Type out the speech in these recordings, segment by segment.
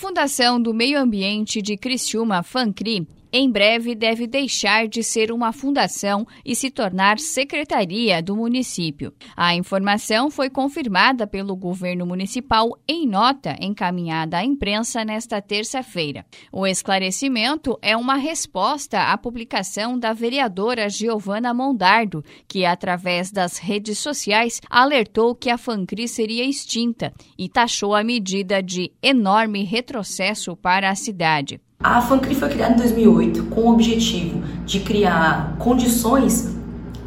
Fundação do Meio Ambiente de Criciúma, FANCRI, em breve deve deixar de ser uma fundação e se tornar secretaria do município. A informação foi confirmada pelo governo municipal em nota encaminhada à imprensa nesta terça-feira. O esclarecimento é uma resposta à publicação da vereadora Giovana Mondardo, que, através das redes sociais, alertou que a FANCRI seria extinta e taxou a medida de enorme retrocesso para a cidade. A FANCRI foi criada em 2008 com o objetivo de criar condições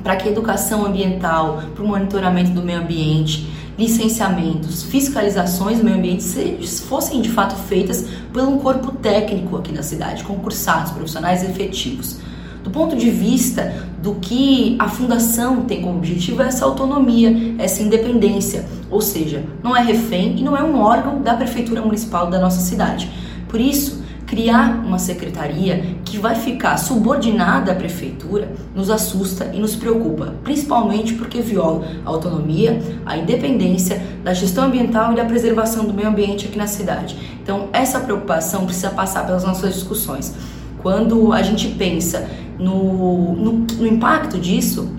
para que a educação ambiental, para o monitoramento do meio ambiente, licenciamentos, fiscalizações do meio ambiente fossem de fato feitas por um corpo técnico aqui na cidade, concursados, profissionais efetivos. Do ponto de vista do que a fundação tem como objetivo é essa autonomia, essa independência, ou seja, não é refém e não é um órgão da prefeitura municipal da nossa cidade. Por isso, criar uma secretaria que vai ficar subordinada à prefeitura nos assusta e nos preocupa, principalmente porque viola a autonomia, a independência da gestão ambiental e da preservação do meio ambiente aqui na cidade. Então, essa preocupação precisa passar pelas nossas discussões. Quando a gente pensa no, no, no impacto disso,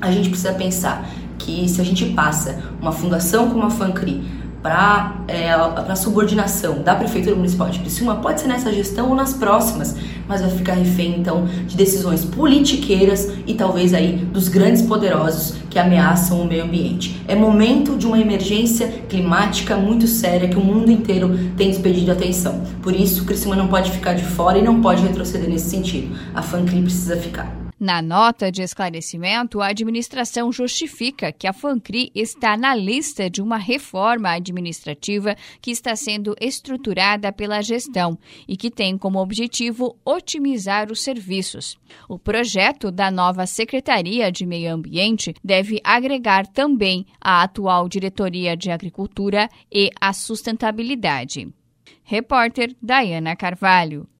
a gente precisa pensar que se a gente passa uma fundação como a FANCRI para é, a subordinação da Prefeitura Municipal de Criciúma pode ser nessa gestão ou nas próximas, mas vai ficar refém então de decisões politiqueiras e talvez aí dos grandes poderosos que ameaçam o meio ambiente. É momento de uma emergência climática muito séria que o mundo inteiro tem despedido atenção. Por isso, Criciúma não pode ficar de fora e não pode retroceder nesse sentido. A FANCRI precisa ficar. Na nota de esclarecimento, a administração justifica que a FANCRI está na lista de uma reforma administrativa que está sendo estruturada pela gestão e que tem como objetivo otimizar os serviços. O projeto da nova Secretaria de Meio Ambiente deve agregar também a atual Diretoria de Agricultura e a Sustentabilidade. Repórter Diana Carvalho.